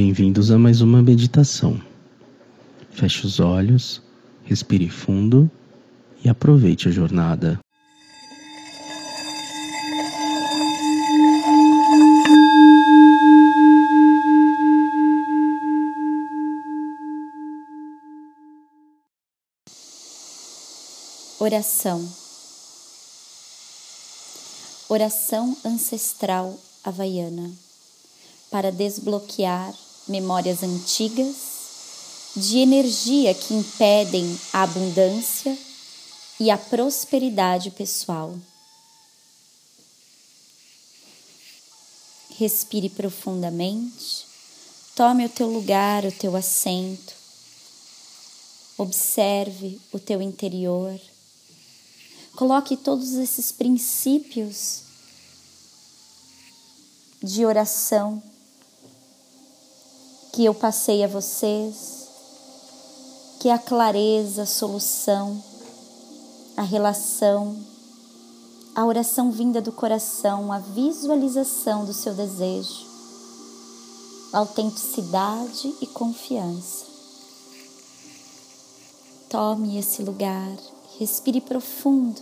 Bem-vindos a mais uma meditação. Feche os olhos, respire fundo e aproveite a jornada. Oração. Oração ancestral havaiana para desbloquear memórias antigas de energia que impedem a abundância e a prosperidade pessoal. Respire profundamente, tome o teu lugar, o teu assento, observe o teu interior, coloque todos esses princípios de oração que eu passei a vocês, que a clareza, a solução, a relação, a oração vinda do coração, a visualização do seu desejo, autenticidade e confiança. Tome esse lugar, respire profundo,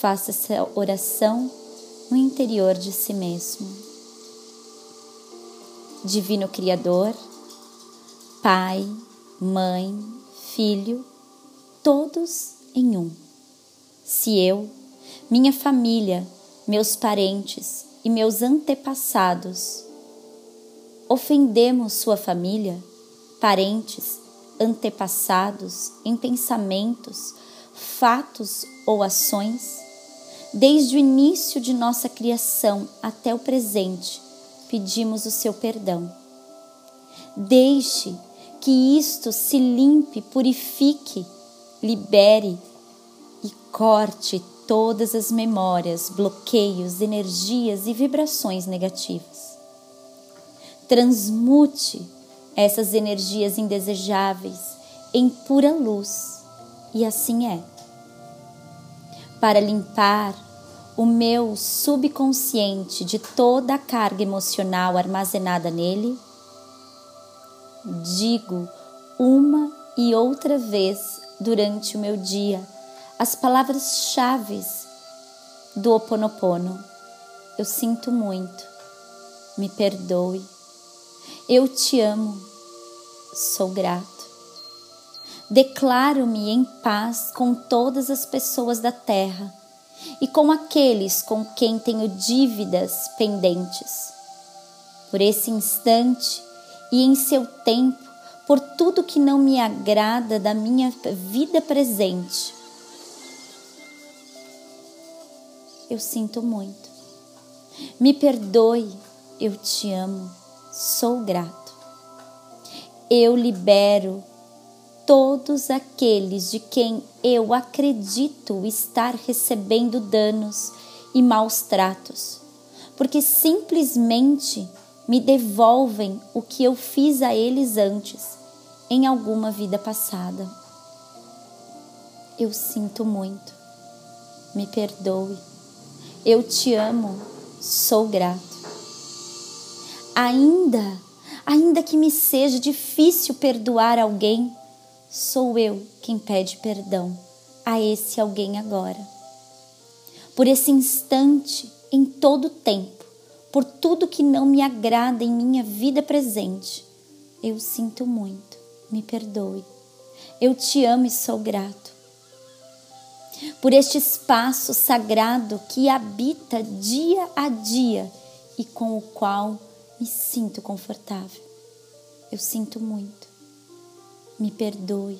faça essa oração no interior de si mesmo. Divino Criador, Pai, Mãe, Filho, todos em um. Se eu, minha família, meus parentes e meus antepassados ofendemos sua família, parentes, antepassados em pensamentos, fatos ou ações, desde o início de nossa criação até o presente, pedimos o seu perdão. Deixe que isto se limpe, purifique, libere e corte todas as memórias, bloqueios, energias e vibrações negativas. Transmute essas energias indesejáveis em pura luz, e assim é. Para limpar o meu subconsciente de toda a carga emocional armazenada nele, digo uma e outra vez durante o meu dia as palavras-chave do Ho Oponopono. Eu sinto muito, me perdoe, eu te amo, sou grato. Declaro-me em paz com todas as pessoas da terra e com aqueles com quem tenho dívidas pendentes. Por esse instante e em seu tempo, por tudo que não me agrada da minha vida presente, eu sinto muito. Me perdoe, eu te amo, sou grato. Eu libero todos aqueles de quem eu acredito estar recebendo danos e maus tratos, porque simplesmente me devolvem o que eu fiz a eles antes, em alguma vida passada. Eu sinto muito, me perdoe, eu te amo, sou grato. Ainda, ainda que me seja difícil perdoar alguém, sou eu quem pede perdão a esse alguém agora. Por esse instante, em todo o tempo, por tudo que não me agrada em minha vida presente, eu sinto muito, me perdoe. Eu te amo e sou grato. Por este espaço sagrado que habita dia a dia e com o qual me sinto confortável. Eu sinto muito me perdoe.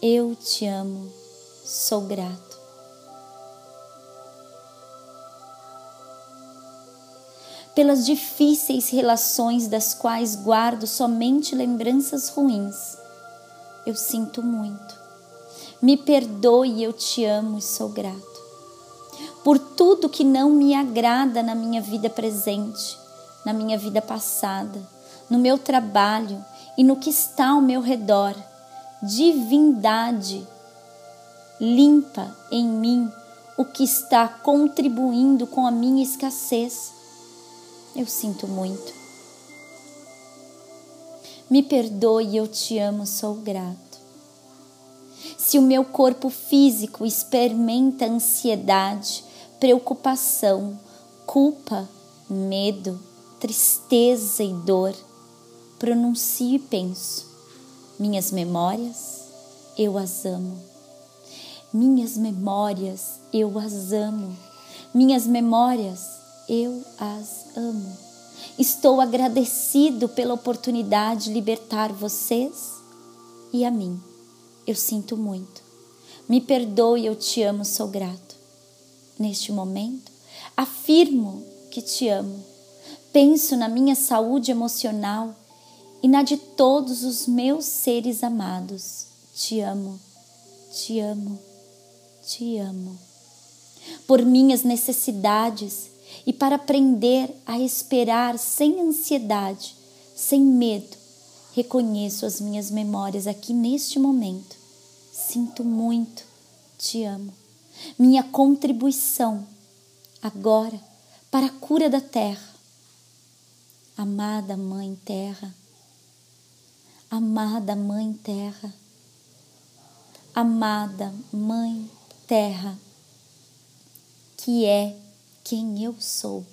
Eu te amo, sou grato. Pelas difíceis relações das quais guardo somente lembranças ruins, eu sinto muito. Me perdoe, eu te amo e sou grato. Por tudo que não me agrada na minha vida presente, na minha vida passada, no meu trabalho, e no que está ao meu redor. Divindade, limpa em mim o que está contribuindo com a minha escassez. Eu sinto muito. Me perdoe, eu te amo, sou grato. Se o meu corpo físico experimenta ansiedade, preocupação, culpa, medo, tristeza e dor, pronuncio e penso: minhas memórias, eu as amo. Minhas memórias, eu as amo. Minhas memórias, eu as amo. Estou agradecido pela oportunidade de libertar vocês e a mim. Eu sinto muito. Me perdoe, eu te amo, sou grato. Neste momento, afirmo que te amo. Penso na minha saúde emocional e na de todos os meus seres amados. Te amo, te amo, te amo. Por minhas necessidades e para aprender a esperar sem ansiedade, sem medo, reconheço as minhas memórias aqui neste momento. Sinto muito, te amo. Minha contribuição agora para a cura da terra. Amada Mãe Terra, amada Mãe Terra, amada Mãe Terra, que é quem eu sou.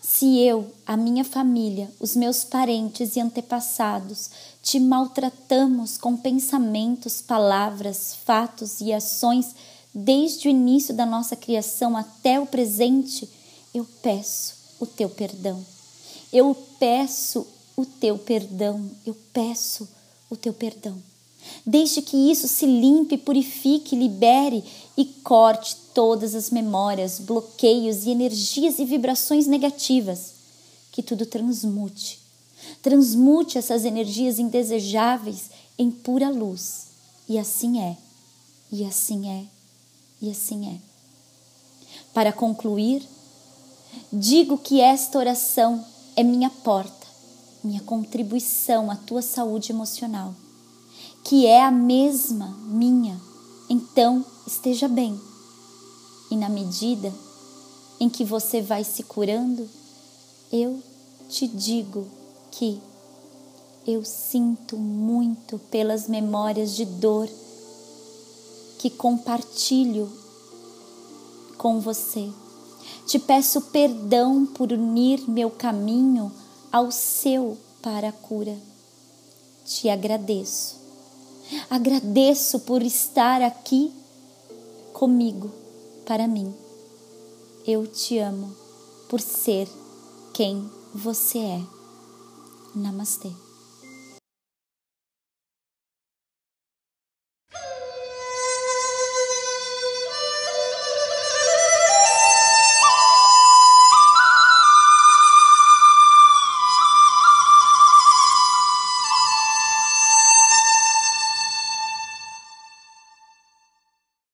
Se eu, a minha família, os meus parentes e antepassados te maltratamos com pensamentos, palavras, fatos e ações desde o início da nossa criação até o presente, eu peço o teu perdão. Eu peço o teu perdão. Eu peço o teu perdão. Deixe que isso se limpe, purifique, libere e corte todas as memórias, bloqueios e energias e vibrações negativas. Que tudo transmute. Transmute essas energias indesejáveis em pura luz. E assim é, e assim é, e assim é. Para concluir, digo que esta oração é minha porta, minha contribuição à tua saúde emocional que é a mesma minha, então esteja bem. E na medida em que você vai se curando, eu te digo que eu sinto muito pelas memórias de dor que compartilho com você. Te peço perdão por unir meu caminho ao seu para a cura. Te agradeço Agradeço por estar aqui comigo, para mim. Eu te amo por ser quem você é. Namastê.